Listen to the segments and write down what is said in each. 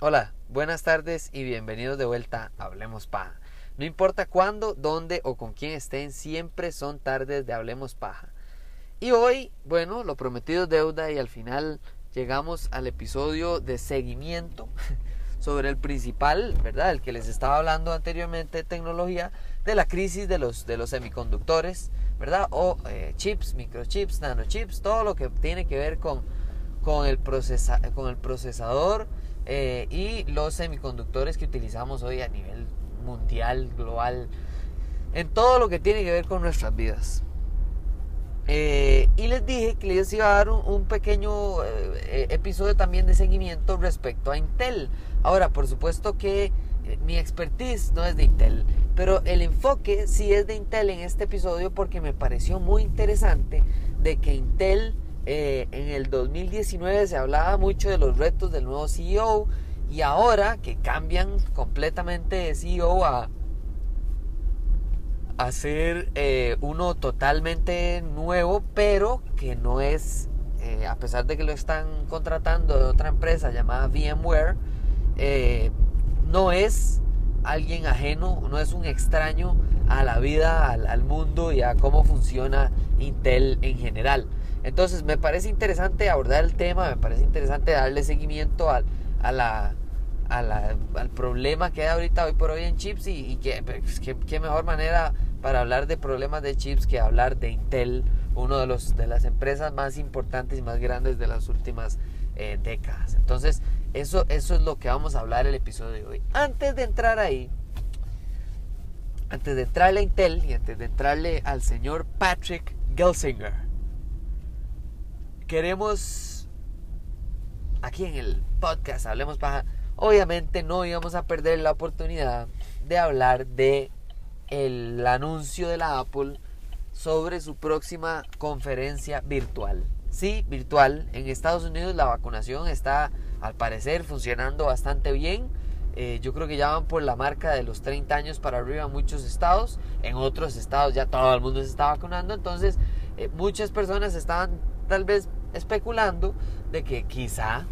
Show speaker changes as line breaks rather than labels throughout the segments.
Hola, buenas tardes y bienvenidos de vuelta a Hablemos Paja. No importa cuándo, dónde o con quién estén, siempre son tardes de Hablemos Paja. Y hoy, bueno, lo prometido deuda y al final llegamos al episodio de seguimiento sobre el principal, ¿verdad? El que les estaba hablando anteriormente de tecnología, de la crisis de los, de los semiconductores, ¿verdad? O eh, chips, microchips, nanochips, todo lo que tiene que ver con, con, el, procesa, con el procesador eh, y los semiconductores que utilizamos hoy a nivel mundial, global, en todo lo que tiene que ver con nuestras vidas. Eh, y les dije que les iba a dar un, pequeño episodio también de seguimiento respecto a Intel. Ahora, por supuesto que mi expertise no es de Intel, pero el enfoque sí es de Intel en este episodio porque me pareció muy interesante de que Intel eh, en el 2019 se hablaba mucho de los retos del nuevo CEO y ahora que cambian completamente de CEO a, a ser eh, uno totalmente nuevo, pero que no es, eh, a pesar de que lo están contratando de otra empresa llamada VMware, no es alguien ajeno, no es un extraño a la vida, al, mundo y a cómo funciona Intel en general. Entonces me parece interesante abordar el tema, me parece interesante darle seguimiento al, al problema que hay ahorita hoy por hoy en chips y, pues, qué mejor manera para hablar de problemas de chips que hablar de Intel, uno de, de las empresas más importantes y más grandes de las últimas eh, décadas. Entonces eso, eso es lo que vamos a hablar el episodio de hoy. Antes de entrar ahí, antes de entrarle a Intel y antes de entrarle al señor Patrick Gelsinger, queremos aquí en el podcast Hablemos Paja, obviamente no íbamos a perder la oportunidad de hablar de el anuncio de la Apple sobre su próxima conferencia virtual. Sí, virtual. En Estados Unidos la vacunación está al parecer funcionando bastante bien. Eh, yo creo que ya van por la marca de los 30 años para arriba en muchos estados. En otros estados ya todo el mundo se está vacunando. Entonces eh, muchas personas estaban tal vez especulando de que quizá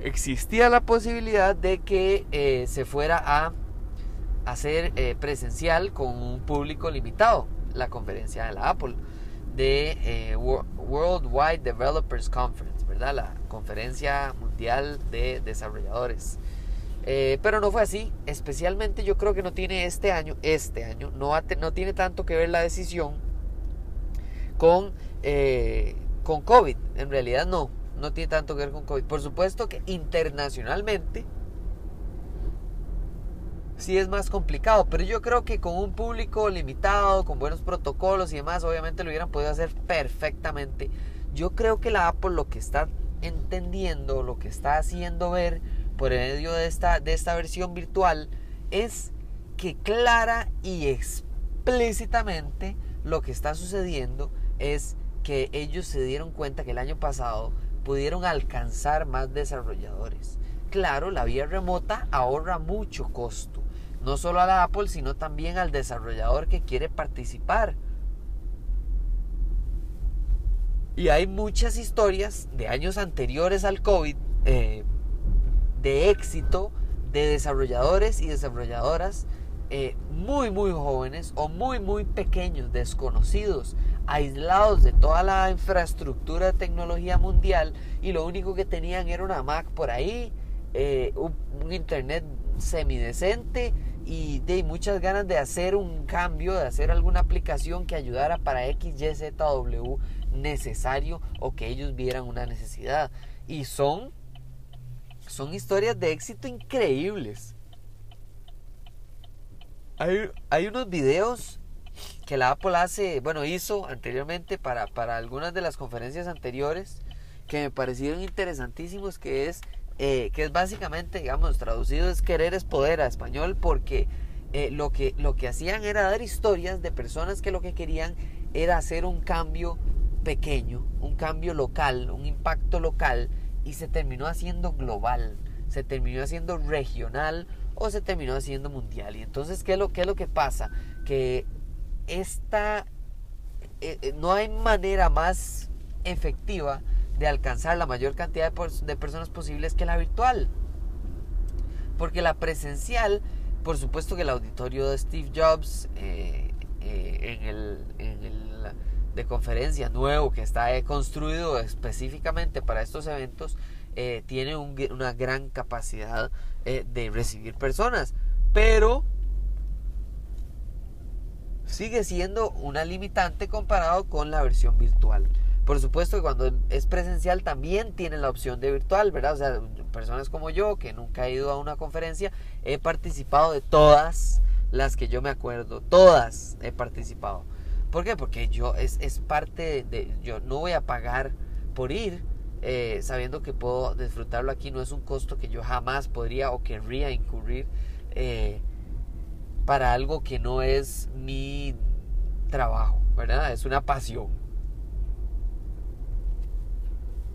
existía la posibilidad de que eh, se fuera a hacer presencial con un público limitado la conferencia de la Apple de eh, Worldwide Developers Conference, ¿verdad? La conferencia mundial de desarrolladores. pero no fue así, especialmente yo creo que no tiene este año, este año, no, no tiene tanto que ver la decisión con, eh, con COVID. En realidad no, no tiene tanto que ver con COVID. Por supuesto que internacionalmente sí es más complicado, pero yo creo que con un público limitado, con buenos protocolos y demás, obviamente lo hubieran podido hacer perfectamente. Yo creo que la Apple lo que está entendiendo, lo que está haciendo ver por medio de esta, de esta versión virtual es que clara y explícitamente lo que está sucediendo es que ellos se dieron cuenta que el año pasado pudieron alcanzar más desarrolladores. Claro, la vía remota ahorra mucho costo, no solo a la Apple, sino también al desarrollador que quiere participar. Y hay muchas historias de años anteriores al COVID eh, de éxito de desarrolladores y desarrolladoras eh, muy muy jóvenes o muy muy pequeños, desconocidos, aislados de toda la infraestructura de tecnología mundial y lo único que tenían era una Mac por ahí, eh, un, internet semidecente y de muchas ganas de hacer un cambio, de hacer alguna aplicación que ayudara para X, Y, Z, W necesario o que ellos vieran una necesidad. Y son, son historias de éxito increíbles. Hay, hay unos videos que la Apple hace, bueno, hizo anteriormente para, para algunas de las conferencias anteriores que me parecieron interesantísimos, que es, eh, que es básicamente, digamos, traducido es querer es poder a español, porque eh, lo, que, lo que hacían era dar historias de personas que lo que querían era hacer un cambio pequeño, un cambio local, un impacto local, y se terminó haciendo global. se terminó haciendo regional o se terminó haciendo mundial. Y entonces, ¿qué es lo, qué es lo que pasa? Que esta, eh, no hay manera más efectiva de alcanzar la mayor cantidad de, personas posibles que la virtual. Porque la presencial, por supuesto que el auditorio de Steve Jobs eh, el, en el de conferencia nuevo que está construido específicamente para estos eventos, tiene una gran capacidad de recibir personas. Pero sigue siendo una limitante comparado con la versión virtual. Por supuesto que cuando es presencial también tiene la opción de virtual, ¿verdad? O sea, personas como yo, que nunca he ido a una conferencia, he participado de todas las que yo me acuerdo, todas he participado. ¿Por qué? Porque yo es, es parte de, yo no voy a pagar por ir eh, sabiendo que puedo disfrutarlo aquí, no es un costo que yo jamás podría o querría incurrir. Eh, para algo que no es mi trabajo, ¿verdad? Es una pasión.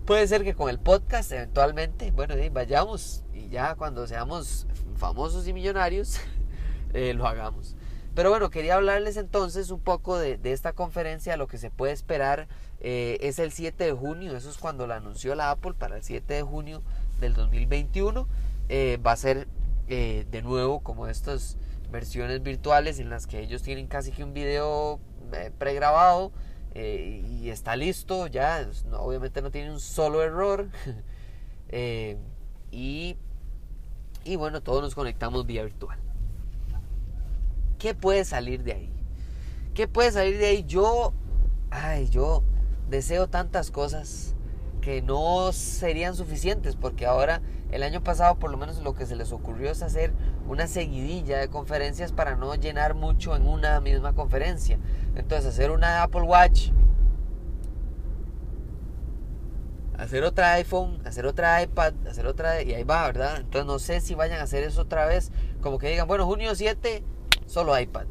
Puede ser que con el podcast eventualmente, bueno, vayamos y ya cuando seamos famosos y millonarios, eh, lo hagamos. Pero bueno, quería hablarles entonces un poco de, esta conferencia, lo que se puede esperar. Eh, es el 7 de junio, eso es cuando la anunció la Apple para el 7 de junio del 2021. Eh, va a ser de nuevo como estos versiones virtuales en las que ellos tienen casi que un video eh, pregrabado eh, y está listo, ya obviamente no tiene un solo error. Eh, y, y bueno, todos nos conectamos vía virtual. ¿Qué puede salir de ahí? ¿Qué puede salir de ahí? Yo, ay, yo deseo tantas cosas que no serían suficientes porque ahora el año pasado por lo menos lo que se les ocurrió es hacer una seguidilla de conferencias para no llenar mucho en una misma conferencia. Entonces hacer una Apple Watch, hacer otra iPhone, hacer otra iPad, hacer otra y ahí va, ¿verdad? Entonces no sé si vayan a hacer eso otra vez, como que digan, bueno, junio 7 solo iPad.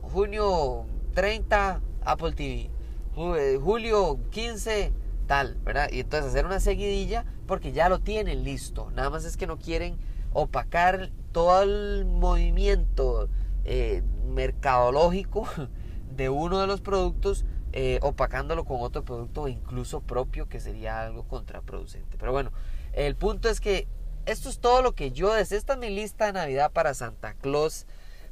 Junio 30 Apple TV. Eh, julio 15 tal, ¿verdad? Y entonces hacer una seguidilla porque ya lo tienen listo. Nada más es que no quieren opacar todo el movimiento eh, mercadológico de uno de los productos, eh, opacándolo con otro producto incluso propio, que sería algo contraproducente. Pero bueno, el punto es que esto es todo lo que yo deseo. Esta es mi lista de Navidad para Santa Claus,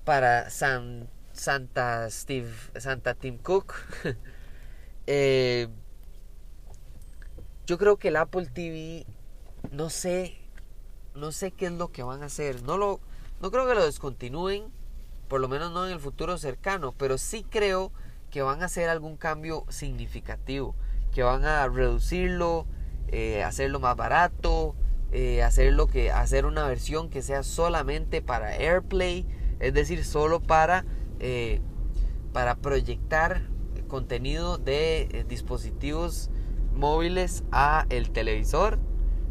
para San, Santa Steve, Santa Tim Cook. eh, yo creo que el Apple TV, no sé, no sé qué es lo que van a hacer. No, lo, no creo que lo descontinúen, por lo menos no en el futuro cercano, pero sí creo que van a hacer algún cambio significativo, que van a reducirlo, eh, hacerlo más barato, eh, hacerlo que, hacer una versión que sea solamente para AirPlay, es decir, solo para, eh, para proyectar contenido de dispositivos móviles a el televisor,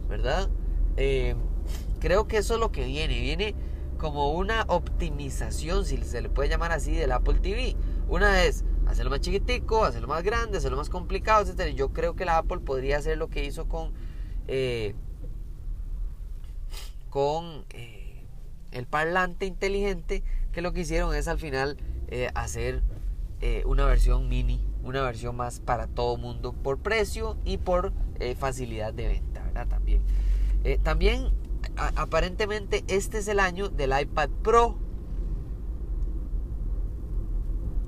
¿verdad? Eh, creo que eso es lo que viene. Viene como una optimización, si se le puede llamar así, del Apple TV. Una es hacerlo más chiquitico, hacerlo más grande, hacerlo más complicado, etc. Yo creo que la Apple podría hacer lo que hizo con, eh, con eh, el parlante inteligente, que lo que hicieron es al final hacer una versión mini una versión más para todo mundo por precio y por eh, facilidad de venta, ¿verdad? También. Eh, también, aparentemente, este es el año del iPad Pro.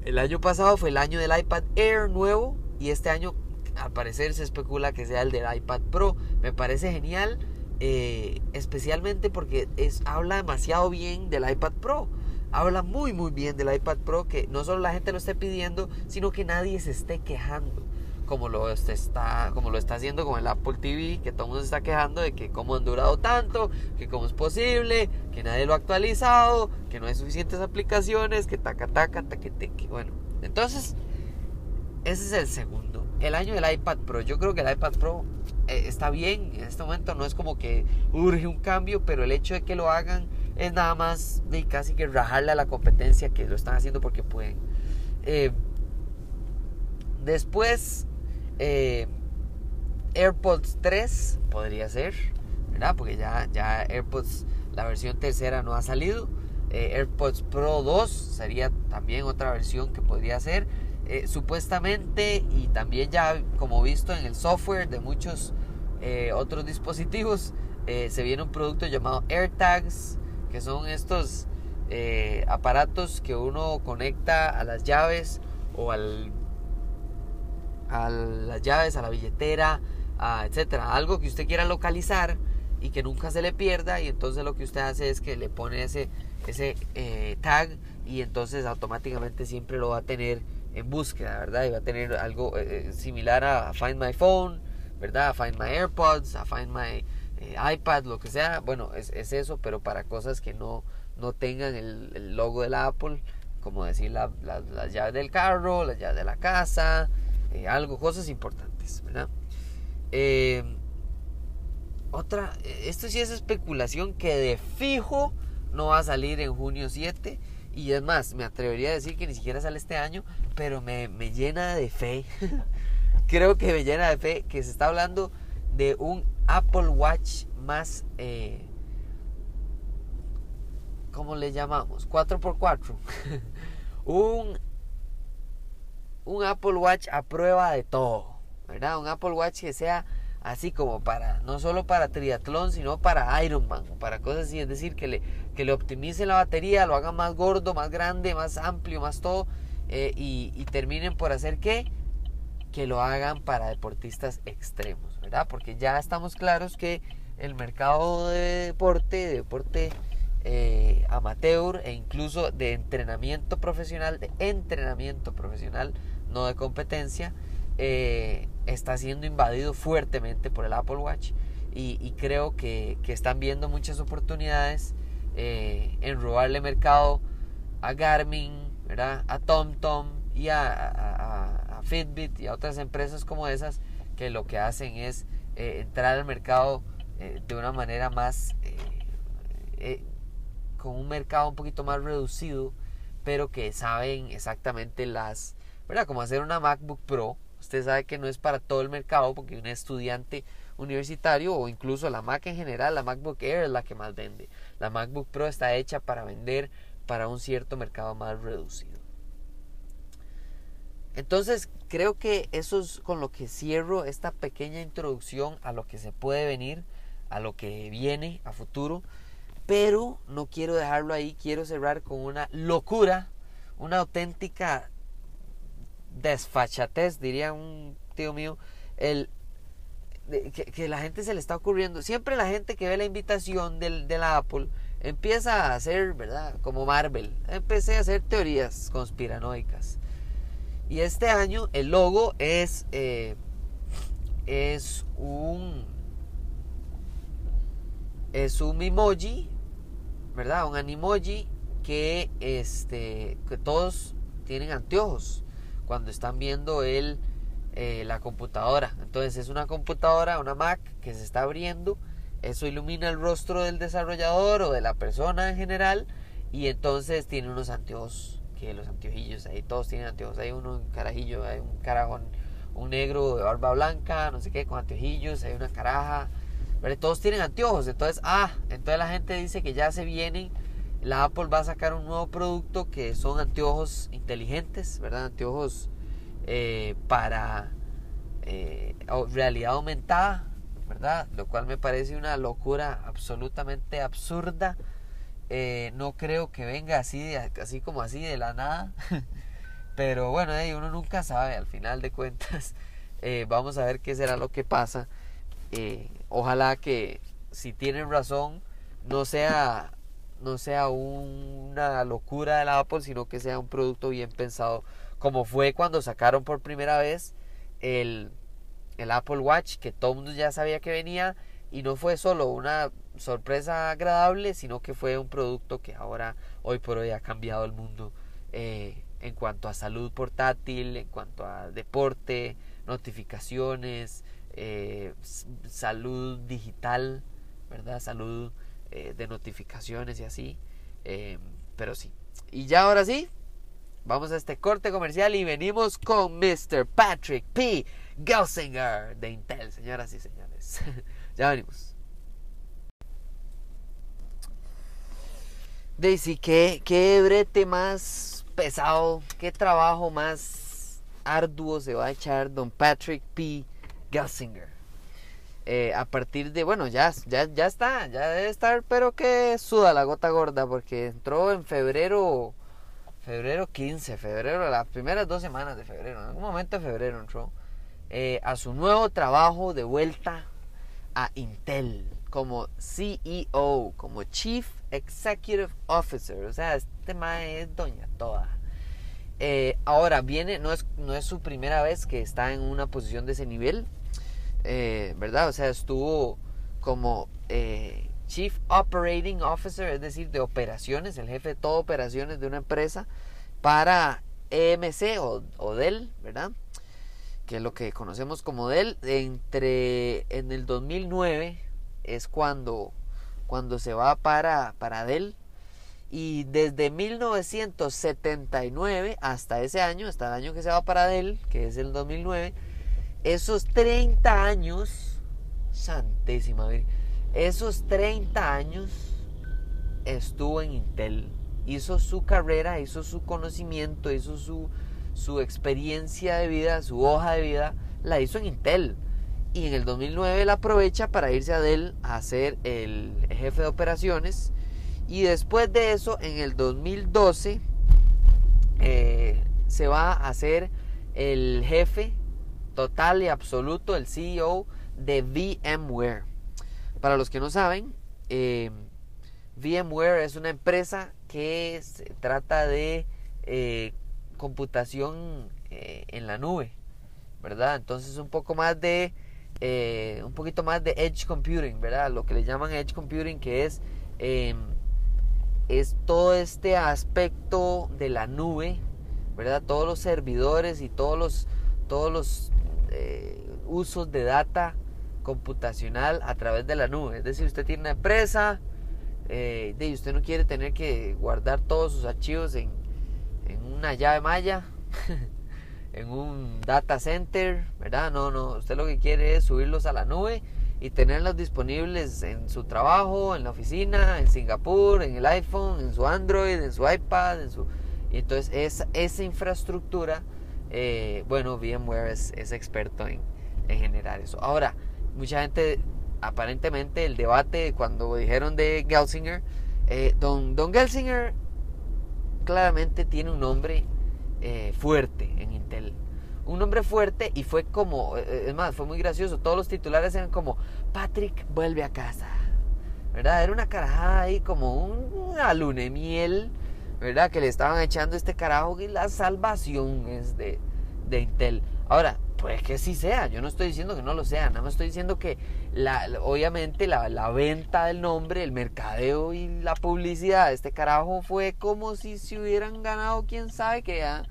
El año pasado fue el año del iPad Air nuevo y este año, al parecer, se especula que sea el del iPad Pro. Me parece genial, eh, especialmente porque habla demasiado bien del iPad Pro habla muy muy bien del iPad Pro que no solo la gente lo esté pidiendo, sino que nadie se esté quejando. Como lo está, como lo está haciendo con el Apple TV, que todo el mundo se está quejando de que cómo han durado tanto, que cómo es posible, que nadie lo ha actualizado, que no hay suficientes aplicaciones, que taca taca, taque teque. Bueno, entonces, ese es el segundo. El año del iPad Pro. Yo creo que el iPad Pro eh, está bien. En este momento no es como que urge un cambio, pero el hecho de que lo hagan es nada más de casi que rajarle a la competencia que lo están haciendo porque pueden. Eh, después, eh, AirPods 3 podría ser, ¿verdad? Porque ya, ya AirPods, la versión tercera no ha salido. Eh, AirPods Pro 2 sería también otra versión que podría ser. Supuestamente, y también ya como visto en el software de muchos otros dispositivos, se viene un producto llamado AirTags, que son estos aparatos que uno conecta a las llaves o al, a las llaves, a la billetera, etcétera. Algo que usted quiera localizar y que nunca se le pierda y entonces lo que usted hace es que le pone ese, ese eh, tag y entonces automáticamente siempre lo va a tener en búsqueda, ¿verdad? Y va a tener algo eh, eh, similar a Find My Phone, ¿verdad? A Find My AirPods, a Find My iPad, lo que sea. Bueno, es, eso, pero para cosas que no, no tengan el, logo de la Apple, como decir las llaves del carro, las llaves de la casa, algo, cosas importantes, ¿verdad? otra, esto sí es especulación que de fijo no va a salir en junio 7. Y es más, me atrevería a decir que ni siquiera sale este año, pero me, llena de fe. Creo que me llena de fe que se está hablando de un Apple Watch más... Eh, ¿Cómo le llamamos? 4x4. un, un Apple Watch a prueba de todo. ¿Verdad? Un Apple Watch que sea así como para, no solo para triatlón, sino para Ironman, para cosas así, es decir, que le, que le optimice la batería, lo hagan más gordo, más grande, más amplio, más todo, eh, y, terminen por hacer que lo hagan para deportistas extremos, Porque ya estamos claros que el mercado de deporte, de deporte eh, amateur e incluso de entrenamiento profesional, de entrenamiento profesional, no de competencia, eh, está siendo invadido fuertemente por el Apple Watch y, creo que, están viendo muchas oportunidades eh, en robarle mercado a Garmin, ¿verdad? a TomTom y a, Fitbit y a otras empresas como esas que lo que hacen es eh, entrar al mercado de una manera más con un mercado un poquito más reducido pero que saben exactamente las ¿verdad? como hacer una MacBook Pro Usted sabe que no es para todo el mercado porque un estudiante universitario o incluso la Mac en general, la MacBook Air es la que más vende. La MacBook Pro está hecha para vender para un cierto mercado más reducido. Entonces creo que eso es con lo que cierro esta pequeña introducción a lo que se puede venir, a lo que viene a futuro. Pero no quiero dejarlo ahí, quiero cerrar con una locura, una auténtica desfachatez, diría un tío mío, el, que, la gente se le está ocurriendo. Siempre la gente que ve la invitación del, de la Apple empieza a hacer, ¿verdad? Como Marvel. Empecé a hacer teorías conspiranoicas. Y este año el logo es, eh, es un es un emoji, ¿verdad? Un animoji que este que todos tienen anteojos cuando están viendo el, eh, la computadora. Entonces es una computadora, una Mac que se está abriendo. Eso ilumina el rostro del desarrollador o de la persona en general. Y entonces tiene unos anteojos, que los anteojillos, ahí todos tienen anteojos. Hay uno, un carajillo, hay un carajón, un negro de barba blanca, no sé qué, con anteojillos, hay una caraja. Pero todos tienen anteojos. Entonces, ah, entonces la gente dice que ya se vienen la Apple va a sacar un nuevo producto que son anteojos inteligentes, ¿verdad? Anteojos eh, para eh, realidad aumentada, ¿verdad? Lo cual me parece una locura absolutamente absurda. Eh, no creo que venga así, así como así de la nada. Pero bueno, uno nunca sabe, al final de cuentas. vamos a ver qué será lo que pasa. ojalá que si tienen razón, no sea no sea una locura de la Apple, sino que sea un producto bien pensado, como fue cuando sacaron por primera vez el, el Apple Watch, que todo el mundo ya sabía que venía, y no fue solo una sorpresa agradable, sino que fue un producto que ahora, hoy por hoy, ha cambiado el mundo eh, en cuanto a salud portátil, en cuanto a deporte, notificaciones, eh, salud digital, ¿verdad? Salud eh, de notificaciones y así. Eh, pero sí. Y ya ahora sí, vamos a este corte comercial y venimos con Mr. Patrick P. Gelsinger de Intel, señoras y señores. Ya venimos. Daisy, qué, qué brete más pesado, qué trabajo más arduo se va a echar don Patrick P. Gelsinger. Eh, a partir de, bueno, ya, ya, ya está, ya debe estar, pero que suda la gota gorda, porque entró en febrero, febrero 15, febrero, las primeras dos semanas de febrero, en algún momento de febrero entró, eh, a su nuevo trabajo de vuelta a Intel como CEO, como Chief Executive Officer. O sea, este mae es doña toda. Eh, ahora viene, no es, no es su primera vez que está en una posición de ese nivel, eh, ¿verdad? O sea, estuvo como eh, Chief Operating Officer, es decir, de operaciones, el jefe de todo operaciones de una empresa para EMC o, o Dell, ¿verdad? Que es lo que conocemos como Dell, entre en el 2009 es cuando, cuando se va para, para Dell. Y desde 1979 hasta ese año, hasta el año que se va para Dell, que es el 2009, esos 30 años, santísima, esos 30 años estuvo en Intel. Hizo su carrera, hizo su conocimiento, hizo su, su experiencia de vida, su hoja de vida, la hizo en Intel y en el 2009 él aprovecha para irse a Dell a ser el jefe de operaciones y después de eso en el 2012 eh, se va a ser el jefe total y absoluto, el CEO de VMware. Para los que no saben, eh, VMware es una empresa que se trata de eh, computación en la nube, ¿verdad? Entonces un poco más de eh, un poquito más de edge computing, ¿verdad? Lo que le llaman edge computing, que es, em, es todo este aspecto de la nube, ¿verdad? Todos los servidores y todos los, todos los eh, usos de data computacional a través de la nube. Es decir, usted tiene una empresa eh, y usted no quiere tener que guardar todos sus archivos en una llave maya. en un data center, ¿verdad? No, no, usted lo que quiere es subirlos a la nube y tenerlos disponibles en su trabajo, en la oficina, en Singapur, en el iPhone, en su Android, en su iPad, en su... Entonces esa, esa infraestructura, eh, bueno, VMware es, experto en, en, generar eso. Ahora, mucha gente, aparentemente el debate cuando dijeron de Gelsinger, eh, don, don Gelsinger claramente tiene un nombre eh, fuerte en Intel. Un nombre fuerte y fue como, eh, es más, fue muy gracioso. Todos los titulares eran como, Patrick vuelve a casa. ¿Verdad? Era una carajada ahí como un, una miel, ¿verdad? Que le estaban echando este carajo y la salvación es de, de Intel. Ahora, pues que sí sea, yo no estoy diciendo que no lo sea, nada más estoy diciendo que la, obviamente la, la, venta del nombre, el mercadeo y la publicidad de este carajo fue como si se hubieran ganado quién sabe qué. ¿ah?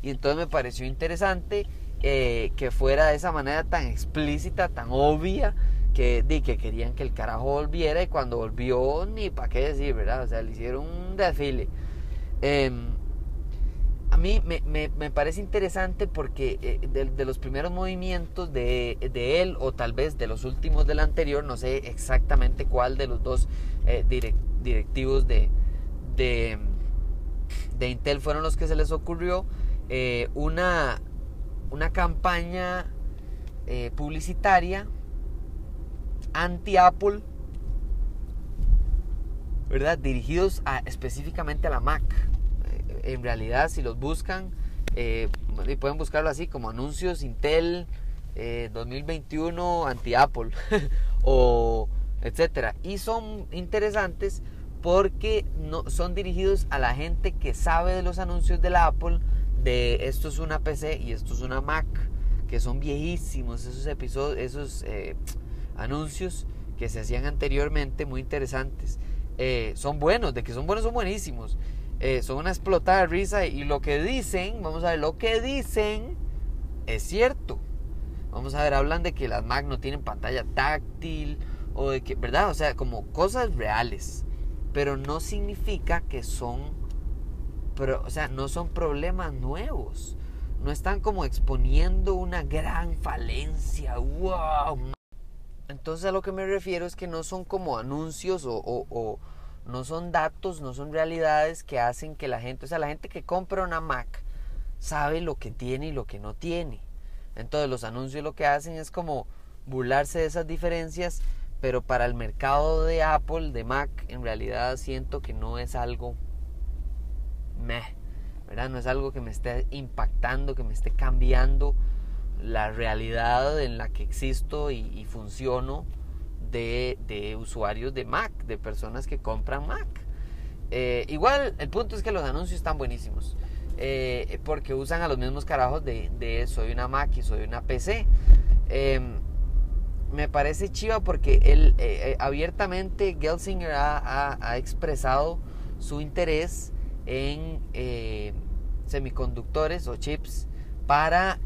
Y entonces me pareció interesante eh, que fuera de esa manera tan explícita, tan obvia, que, de, que querían que el carajo volviera y cuando volvió, ni para qué decir, ¿verdad? O sea, le hicieron un desfile. Eh, a mí me, me, me, parece interesante porque eh, de, los primeros movimientos de, de, él o tal vez de los últimos del anterior, no sé exactamente cuál de los dos eh, direct, directivos de, de, de, Intel fueron los que se les ocurrió eh, una, una campaña publicitaria anti-Apple, ¿verdad? Dirigidos a, específicamente a la Mac en realidad si los buscan, eh, pueden buscarlo así como anuncios Intel eh, 2021 anti-Apple o etcétera. Y son interesantes porque no, son dirigidos a la gente que sabe de los anuncios de la Apple, de esto es una PC y esto es una Mac, que son viejísimos esos episodios, esos eh, anuncios que se hacían anteriormente, muy interesantes. Eh, son buenos, de que son buenos, son buenísimos. Son una explotada de risa y lo que dicen, vamos a ver, lo que dicen es cierto. Vamos a ver, hablan de que las Mac no tienen pantalla táctil o de que, ¿verdad? O sea, como cosas reales, pero no significa que son, o sea, no son problemas nuevos. No están como exponiendo una gran falencia. ¡Wow! Entonces a lo que me refiero es que no son como anuncios o, o, o no son datos, no son realidades que hacen que la gente, o sea, la gente que compra una Mac sabe lo que tiene y lo que no tiene. Entonces los anuncios lo que hacen es como burlarse de esas diferencias, pero para el mercado de Apple, de Mac, en realidad siento que no es algo meh, ¿verdad? No es algo que me esté impactando, que me esté cambiando la realidad en la que existo y, funciono de, usuarios de Mac, de personas que compran Mac. Eh, igual, el punto es que los anuncios están buenísimos. Eh, porque usan a los mismos carajos de, soy una Mac y soy una PC. Em, me parece chiva porque él eh, abiertamente Gelsinger ha, expresado su interés en semiconductores o chips para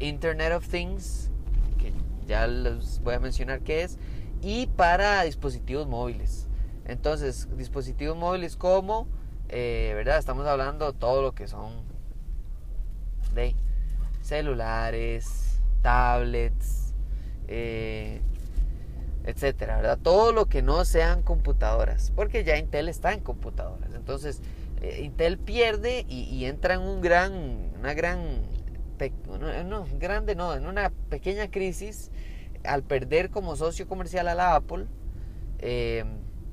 Internet of Things, que ya les voy a mencionar qué es, y para dispositivos móviles. Entonces, dispositivos móviles como eh, ¿verdad? Estamos hablando todo lo que son de celulares, tablets, eh, etcétera, ¿verdad? Todo lo que no sean computadoras, porque ya Intel está en computadoras. Entonces, eh, Intel pierde y, entra en un gran, una gran, no, grande no, en una pequeña crisis al perder como socio comercial a la Apple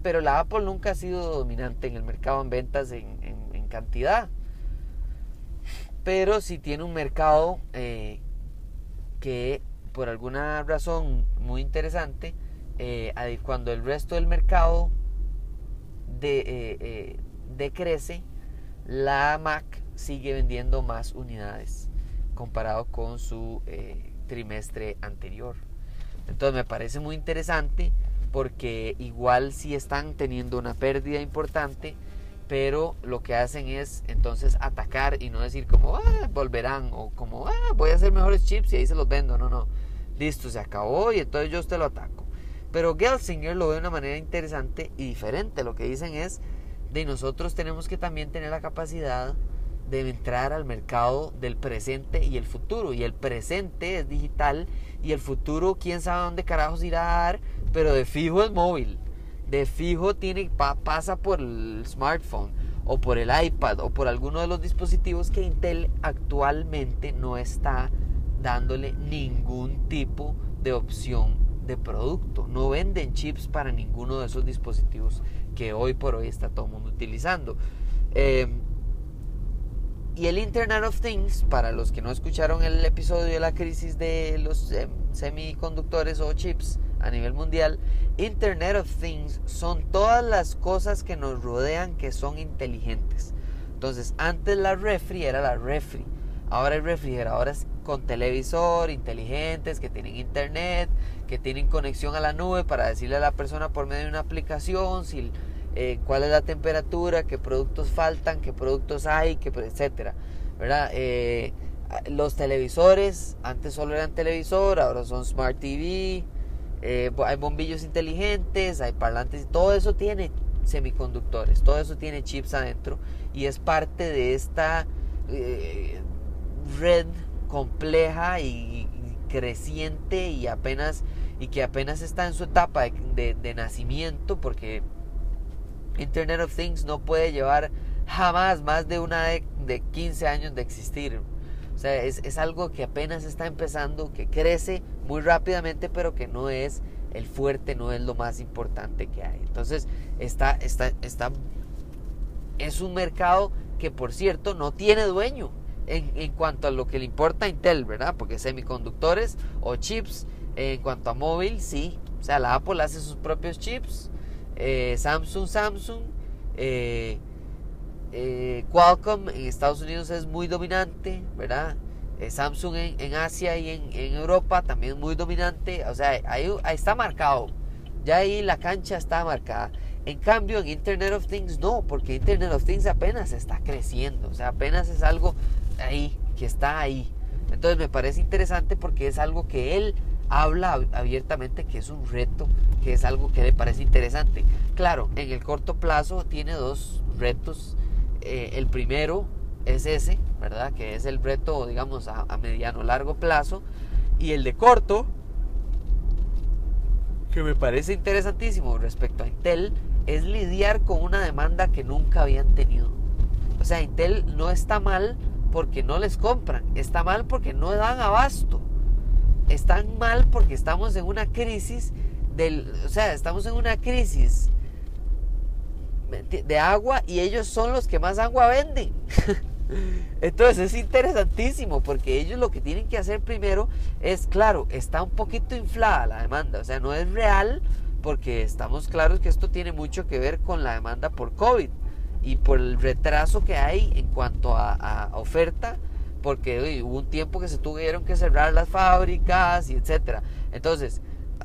pero la Apple nunca ha sido dominante en el mercado en ventas en, cantidad. Pero sí tiene un mercado eh, que por alguna razón muy interesante, eh, cuando el resto del mercado de, eh, decrece, la Mac sigue vendiendo más unidades comparado con su trimestre anterior. Entonces me parece muy interesante porque igual sí están teniendo una pérdida importante, pero lo que hacen es entonces atacar y no decir como, ah, volverán o como, ah, voy a hacer mejores chips y ahí se los vendo. No, no, listo, se acabó y entonces yo te lo ataco. Pero Gelsinger lo ve de una manera interesante y diferente. Lo que dicen es, de nosotros tenemos que también tener la capacidad de entrar al mercado del presente y el futuro. Y el presente es digital y el futuro, quién sabe dónde carajos irá a dar, pero de fijo es móvil. De fijo tiene, pasa por el smartphone o por el iPad o por alguno de los dispositivos que Intel actualmente no está dándole ningún tipo de opción de producto. No venden chips para ninguno de esos dispositivos que hoy por hoy está todo el mundo utilizando. Eh, y el Internet of Things, para los que no escucharon el episodio de la crisis de los eh, semiconductores o chips a nivel mundial, Internet of Things son todas las cosas que nos rodean que son inteligentes. Entonces, antes la refri era la refri. Ahora hay refrigeradores con televisor, inteligentes, que tienen internet, que tienen conexión a la nube para decirle a la persona por medio de una aplicación si eh, cuál es la temperatura, qué productos faltan, qué productos hay, qué, etcétera, ¿verdad? Eh, los televisores, antes solo eran televisor, ahora son Smart TV, eh, hay bombillos inteligentes, hay parlantes, todo eso tiene semiconductores, todo eso tiene chips adentro y es parte de esta red compleja y, creciente y apenas y que apenas está en su etapa de nacimiento porque Internet of Things no puede llevar jamás más de una de, 15 años de existir. O sea, es, algo que apenas está empezando, que crece muy rápidamente, pero que no es el fuerte, no es lo más importante que hay. Entonces, está, está, está, es un mercado que, por cierto, no tiene dueño en, en cuanto a lo que le importa a Intel, ¿verdad? Porque semiconductores o chips, en cuanto a móvil, sí. O sea, la Apple hace sus propios chips, eh, Samsung, Samsung, eh, eh, Qualcomm en Estados Unidos es muy dominante, ¿verdad? Samsung en, Asia y en, Europa también muy dominante, o sea, ahí, está marcado, ya ahí la cancha está marcada. En cambio, en Internet of Things no, porque Internet of Things apenas está creciendo, o sea, apenas es algo ahí, que está ahí. Entonces me parece interesante porque es algo que él habla abiertamente que es un reto, que es algo que le parece interesante. Claro, en el corto plazo tiene dos retos. Eh, el primero es ese, ¿verdad? Que es el reto, digamos, a, a mediano largo plazo. Y el de corto, que me parece interesantísimo respecto a Intel, es lidiar con una demanda que nunca habían tenido. O sea, Intel no está mal porque no les compran, está mal porque no dan abasto, están mal porque estamos en una crisis del, o sea, estamos en una crisis de agua y ellos son los que más agua venden. Entonces es interesantísimo porque ellos lo que tienen que hacer primero es, claro, está un poquito inflada la demanda, o sea, no es real porque estamos claros que esto tiene mucho que ver con la demanda por COVID y por el retraso que hay en cuanto a, oferta, porque hubo un tiempo que se tuvieron que cerrar las fábricas y etcétera. Entonces,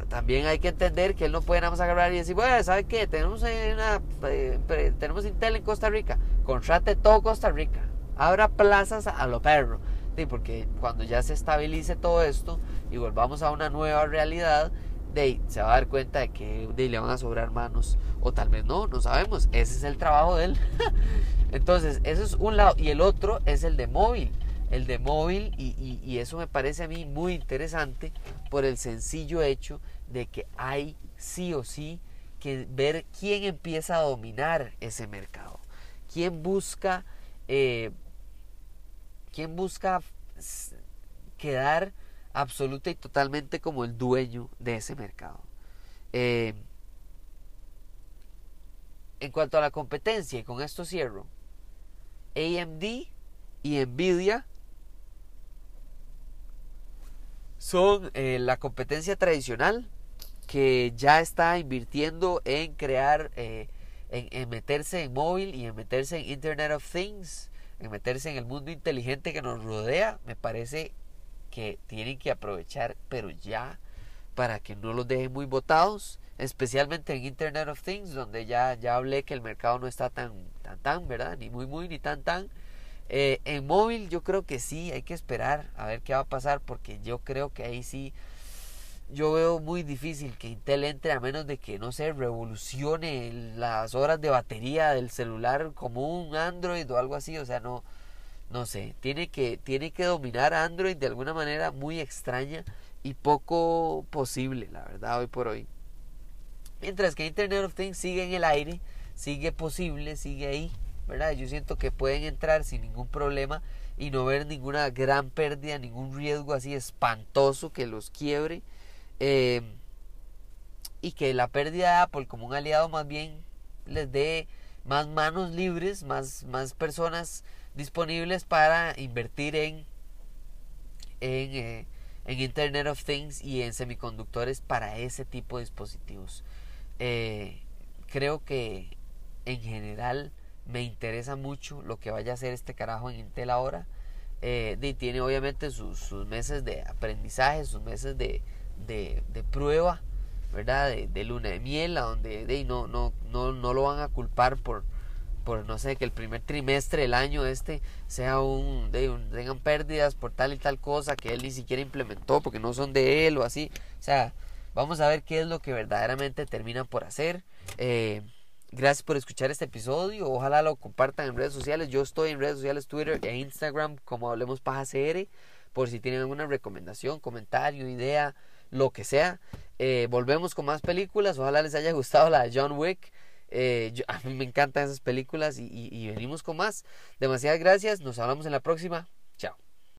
también hay que entender que él no puede nada más agarrar y decir, bueno, ¿sabe qué? Tenemos, una, eh, tenemos Intel en Costa Rica, contrate todo Costa Rica, abra plazas a lo perro. Sí, porque cuando ya se estabilice todo esto y volvamos a una nueva realidad, de, se va a dar cuenta de que de, le van a sobrar manos. O tal vez no, no sabemos. Ese es el trabajo de él. Entonces, eso es un lado. Y el otro es el de móvil. El de móvil, y, eso me parece a mí muy interesante por el sencillo hecho de que hay sí o sí que ver quién empieza a dominar ese mercado. Quién busca, eh, quién busca quedar absoluta y totalmente como el dueño de ese mercado. Eh, en cuanto a la competencia, y con esto cierro, AMD y Nvidia son eh, la competencia tradicional que ya está invirtiendo en crear, eh, en, meterse en móvil y en meterse en Internet of Things, en meterse en el mundo inteligente que nos rodea, me parece que tienen que aprovechar, pero ya, para que no los dejen muy botados, especialmente en Internet of Things, donde ya, ya hablé que el mercado no está tan, tan, tan, ¿verdad? Ni muy, muy, ni tan, tan. Eh, en móvil yo creo que sí, hay que esperar a ver qué va a pasar, porque yo creo que ahí sí yo veo muy difícil que Intel entre a menos de que, no sé, revolucione las horas de batería del celular como un Android o algo así. O sea, no, no sé, tiene que, tiene que dominar Android de alguna manera muy extraña y poco posible, la verdad, hoy por hoy. Mientras que Internet of Things sigue en el aire, sigue posible, sigue ahí, Yo siento que pueden entrar sin ningún problema y no ver ninguna gran pérdida, ningún riesgo así espantoso que los quiebre. Eh, y que la pérdida de Apple como un aliado más bien les dé más manos libres, más, más personas disponibles para invertir en, en, eh, en, Internet of Things y en semiconductores para ese tipo de dispositivos. Eh, creo que en general me interesa mucho lo que vaya a hacer este carajo en Intel ahora. y tiene obviamente sus, meses de aprendizaje, sus meses de, de, prueba, ¿verdad? De, luna de miel, a donde de, no, no, no, no lo van a culpar por, por, no sé, que el primer trimestre del año este sea un, de, tengan pérdidas por tal y tal cosa que él ni siquiera implementó porque no son de él o así. O sea, vamos a ver qué es lo que verdaderamente terminan por hacer. Eh, gracias por escuchar este episodio. Ojalá lo compartan en redes sociales. Yo estoy en redes sociales, Twitter e Instagram como Hablemos Paja CR. Por si tienen alguna recomendación, comentario, idea, lo que sea. Eh, volvemos con más películas. Ojalá les haya gustado la de John Wick. Eh, a mí me encantan esas películas y, y venimos con más. Demasiadas gracias. Nos hablamos en la próxima.